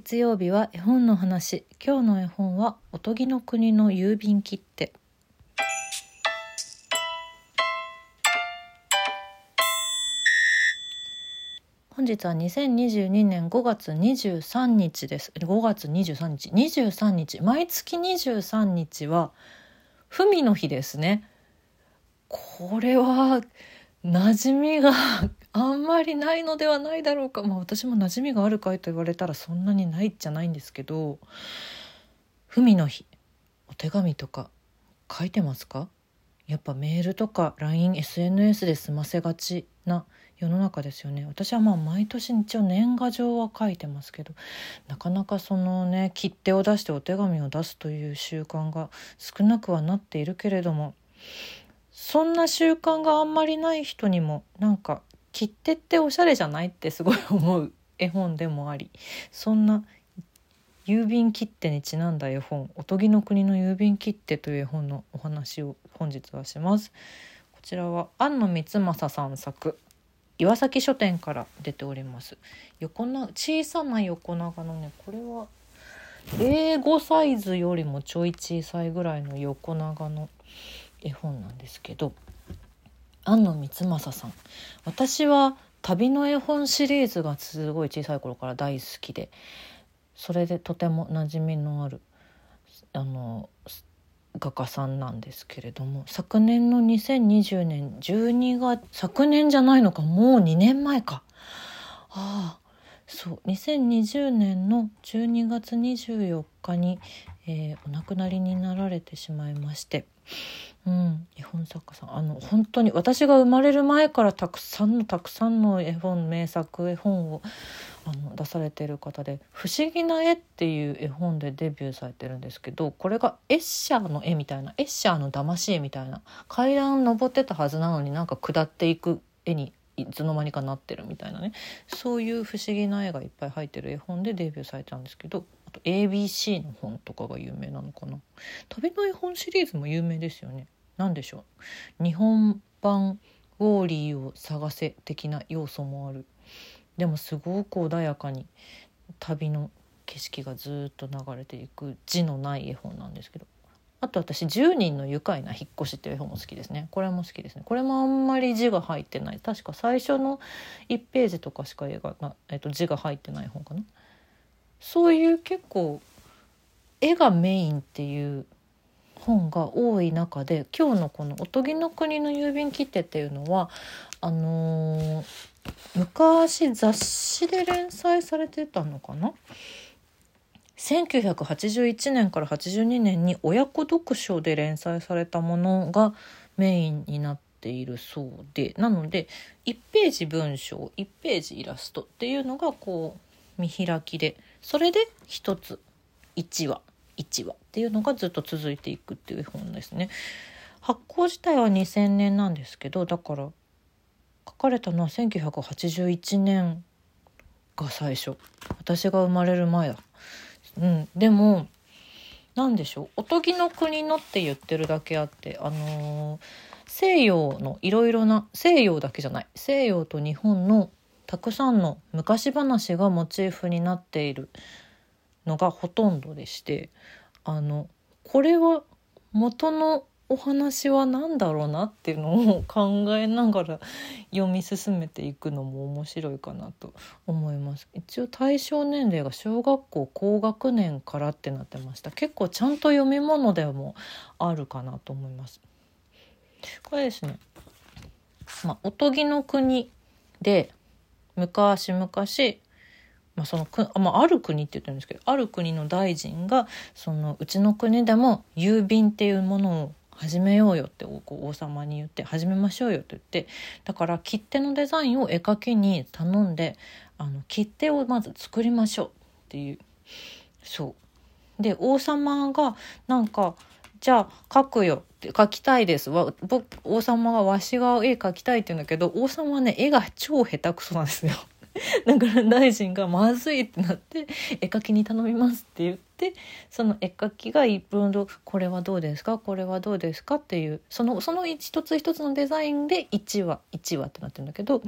月曜日は絵本の話。今日の絵本はおとぎの国の郵便切手。本日は2022年5月23日です。5月23日。23日。毎月23日は文の日ですね。これは馴染みがあんまりないのではないだろうか。まあ私も馴染みがあるかいと言われたらそんなにないじゃないんですけど文の日お手紙とか書いてますか？やっぱメールとか LINESNS で済ませがちな世の中ですよね。私はまあ毎年一応年賀状は書いてますけどなかなかそのね切手を出してお手紙を出すという習慣が少なくはなっているけれどもそんな習慣があんまりない人にもなんか切手っておしゃれじゃないってすごい思う絵本でもありそんな郵便切手にちなんだ絵本「おとぎの国の郵便切手」という絵本のお話を本日はします。こちらは庵野光政さん作岩崎書店から出ております横な小さな横長のねこれは A5 サイズよりもちょい小さいぐらいの横長の絵本なんですけど庵野光政さん。私は旅の絵本シリーズがすごい小さい頃から大好きでそれでとても馴染みのあるあの画家さんなんですけれども昨年の2020年12月昨年じゃないのかもう2年前か。ああそう2020年の12月24日に、えー、お亡くなりになられてしまいまして。うん、絵本作家さん。あの本当に私が生まれる前からたくさんのたくさんの絵本名作絵本をあの出されている方で「不思議な絵」っていう絵本でデビューされてるんですけどこれがエッシャーの絵みたいなエッシャーの騙し絵みたいな階段登ってたはずなのになんか下っていく絵にいつの間にかなってるみたいなね。そういう不思議な絵がいっぱい入ってる絵本でデビューされたんですけどあと ABC の本とかが有名なのかな。旅の絵本シリーズも有名ですよね。何でしょう。日本版ウォーリーを探せ的な要素もある。でもすごく穏やかに旅の景色がずっと流れていく字のない絵本なんですけど。あと私「10人の愉快な引っ越し」っていう絵本も好きですね。これも好きですね。これもあんまり字が入ってない。確か最初の1ページとかしか絵が、えっと、字が入ってない本かな。そういう結構絵がメインっていう本が多い中で今日のこの「おとぎの国の郵便切手」っていうのはあのー、昔雑誌で連載されてたのかな？1981年から82年に親子読書で連載されたものがメインになっているそうで。なので1ページ文章1ページイラストっていうのがこう見開きで。それで1つ。1話。1話っていうのがずっと続いていくっていう本ですね。発行自体は2000年なんですけどだから書かれたのは1981年が最初。私が生まれる前だ。うん、でも何でしょう「おとぎの国の」って言ってるだけあってあのー、西洋のいろいろな西洋だけじゃない。西洋と日本のたくさんの昔話がモチーフになっているのがほとんどでしてあのこれは元のお話は何だろうなっていうのを考えながら読み進めていくのも面白いかなと思います。一応対象年齢が小学校高学年からってなってました。結構ちゃんと読み物でもあるかなと思います。これですね。まあ、おとぎの国で昔々まあ、そのく、まあ、ある国って言ってるんですけどある国の大臣がそのうちの国でも郵便っていうものを始めようよって王様に言って始めましょうよって言ってだから切手のデザインを絵描きに頼んであの切手をまず作りましょうっていう。そう。で王様がなんかじゃあ描くよって描きたいです。わ僕王様がわしが絵描きたいって言うんだけど王様はね絵が超下手くそなんですよ。だから大臣がまずいってなって絵描きに頼みますって言ってその絵描きが一分とこれはどうですか？これはどうですかっていうそのその一つ一つのデザインで1話1話ってなってるんだけど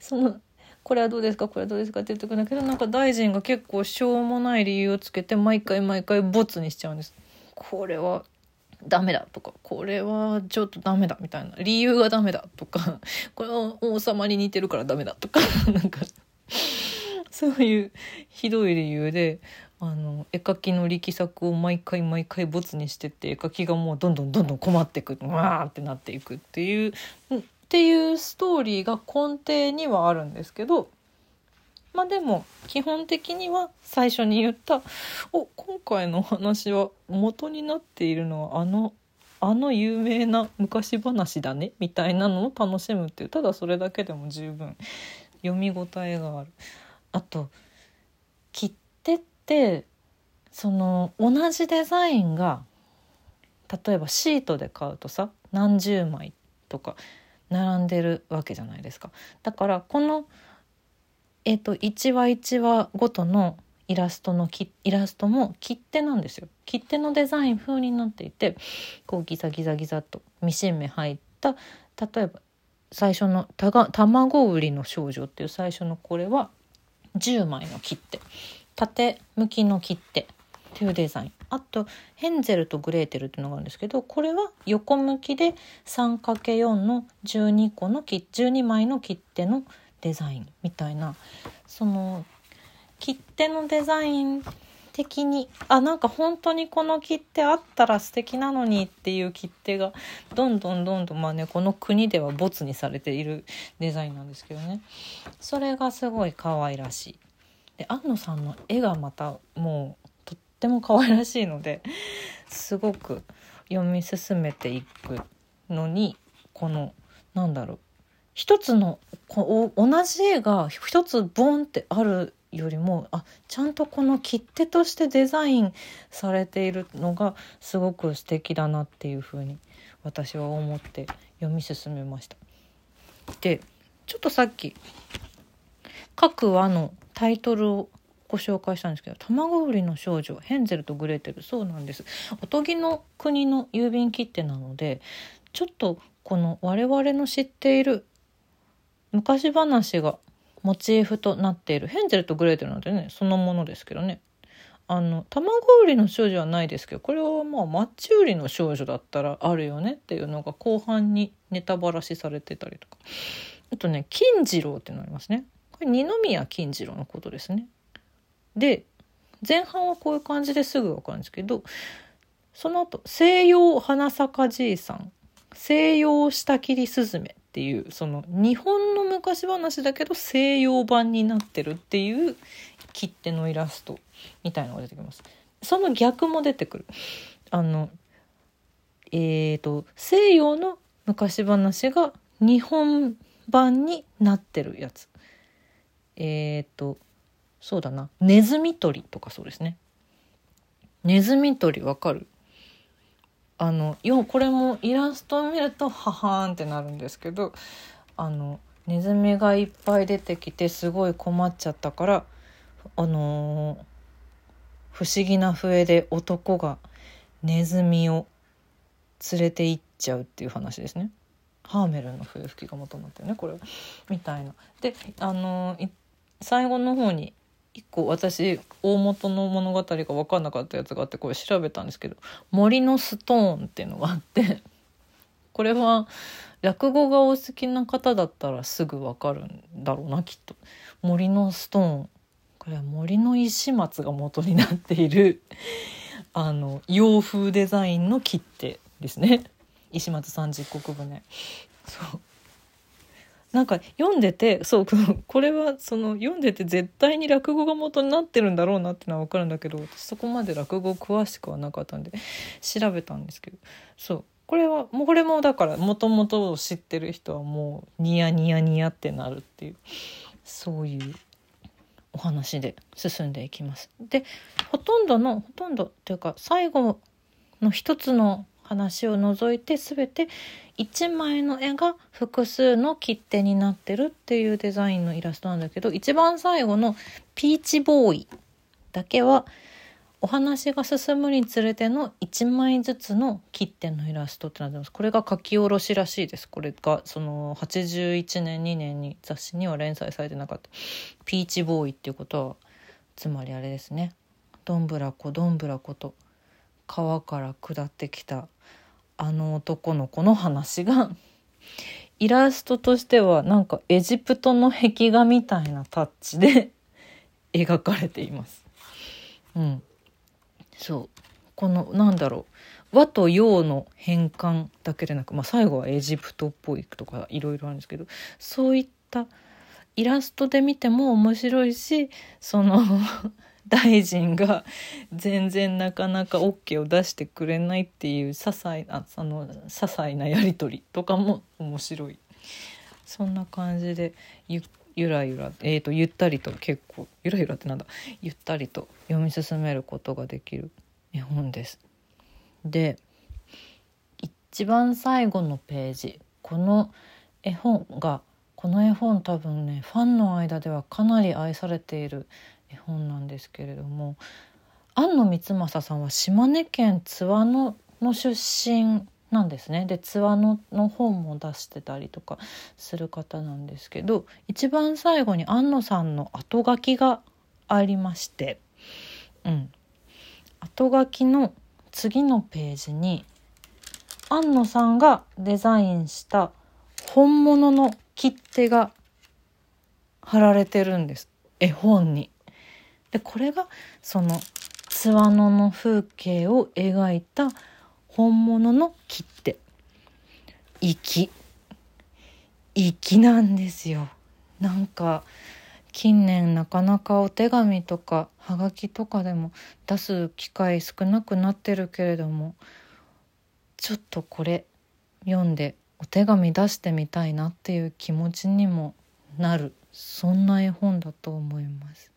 そのこれはどうですか？これはどうですかって言ってくるんだけどなんか大臣が結構しょうもない理由をつけて毎回毎回ボツにしちゃうんです。これはダメだとかこれはちょっとダメだみたいな。理由がダメだとか これは王様に似てるからダメだとか なんかそういうひどい理由であの絵描きの力作を毎回毎回ボツにしてって絵描きがもうどんどんどんどん困っていくわーってなっていくっていうっていうストーリーが根底にはあるんですけどまあでも基本的には最初に言ったお今回のお話は元になっているのはあのあの有名な昔話だねみたいなのを楽しむっていうただそれだけでも十分読み応えがある。あと切手ってその同じデザインが例えばシートで買うとさ何十枚とか並んでるわけじゃないですか。だからこのえっ、ー、と1話1話ごとのイラストのイラストも切手なんですよ。切手のデザイン風になっていてこうギザギザギザとミシン目入った例えば最初のたが「卵売りの少女」っていう最初のこれは10枚の切手。縦向きの切手っていうデザイン。あとヘンゼルとグレーテルっていうのがあるんですけどこれは横向きで 3×4 の12個の12枚の切手のデザインみたいなその切手のデザイン的にあなんか本当にこの切手あったら素敵なのにっていう切手がどんどんどんどんまあねこの国ではボツにされているデザインなんですけどねそれがすごい可愛らしい。で安野さんの絵がまたもうとっても可愛らしいのですごく読み進めていくのにこのなんだろう一つのこ同じ絵が一つボンってあるよりもあちゃんとこの切手としてデザインされているのがすごく素敵だなっていうふうに私は思って読み進めました。でちょっとさっき各話のタイトルをご紹介したんですけど「卵売りの少女ヘンゼルとグレーテル」そうなんですおとぎの国の郵便切手なのでちょっとこの我々の知っている昔話がモチーフとなっている。ヘンゼルとグレーテルなんてねそのものですけどね。あの卵売りの少女はないですけどこれはまあマッチ売りの少女だったらあるよねっていうのが後半にネタばらしされてたりとか。あとね金次郎っていうのありますね。これ二宮金次郎のことですね。で前半はこういう感じですぐ分かるんですけどその後西洋花咲じいさん西洋下切りスズメっていうその日本の昔話だけど西洋版になってるっていう切手のイラストみたいのが出てきます。その逆も出てくる。あのえーと、西洋の昔話が日本版になってるやつ。えっ、ー、とそうだなネズミ捕りとかそうですね。ネズミ捕りわかる？あのよこれもイラストを見るとははーんってなるんですけどあのネズミがいっぱい出てきてすごい困っちゃったからあのー、不思議な笛で男がネズミを連れて行っちゃうっていう話ですね。ハーメルの笛吹きが元になってるねこれみたいな。であのー、最後の方に一個私大元の物語が分かんなかったやつがあってこれ調べたんですけど「森のストーン」っていうのがあってこれは落語がお好きな方だったらすぐ分かるんだろうなきっと。森のストーン。これは森の石松が元になっている あの洋風デザインの切手ですね。石松三十石船そう。なんか読んでてそう これはその読んでて絶対に落語が元になってるんだろうなってのは分かるんだけどそこまで落語詳しくはなかったんで調べたんですけど。そう。これはもうこれもだからもともと知ってる人はもうニヤニヤニヤってなるっていうそういうお話で進んでいきます。でほとんどのほとんどというか最後の一つの話を除いて全て1枚の絵が複数の切手になってるっていうデザインのイラストなんだけど一番最後のピーチボーイだけはお話が進むにつれての1枚ずつの切手のイラストってなってます。これが書き下ろしらしいです。これがその81年2年に雑誌には連載されてなかった「ピーチボーイ」っていうことはつまりあれですね。どんぶらこどんぶらこと川から下ってきたあの男の子の話が イラストとしてはなんかエジプトの壁画みたいなタッチで 描かれています。うん、そう。このなんだろう。和と洋の変換だけでなく、まあ、最後はエジプトっぽいとかいろいろあるんですけどそういったイラストで見ても面白いしその 大臣が全然なかなか OK を出してくれないっていう些細なその些細なやり取りとかも面白い。そんな感じでゆっゆらゆら、えーと、ゆったりと結構ゆらゆらってなんだゆったりと読み進めることができる絵本です。で一番最後のページこの絵本がこの絵本多分ねファンの間ではかなり愛されている絵本なんですけれども庵野光政さんは島根県津和野の出身なんですね。で津和野の本も出してたりとかする方なんですけど一番最後に庵野さんの後書きがありまして、うん、後書きの次のページに庵野さんがデザインした本物の切手が貼られてるんです。絵本に。でこれがその津和野の風景を描いた本物の切手。粋。粋なんですよ。なんか近年なかなかお手紙とかはがきとかでも出す機会少なくなってるけれどもちょっとこれ読んでお手紙出してみたいなっていう気持ちにもなる。そんな絵本だと思います。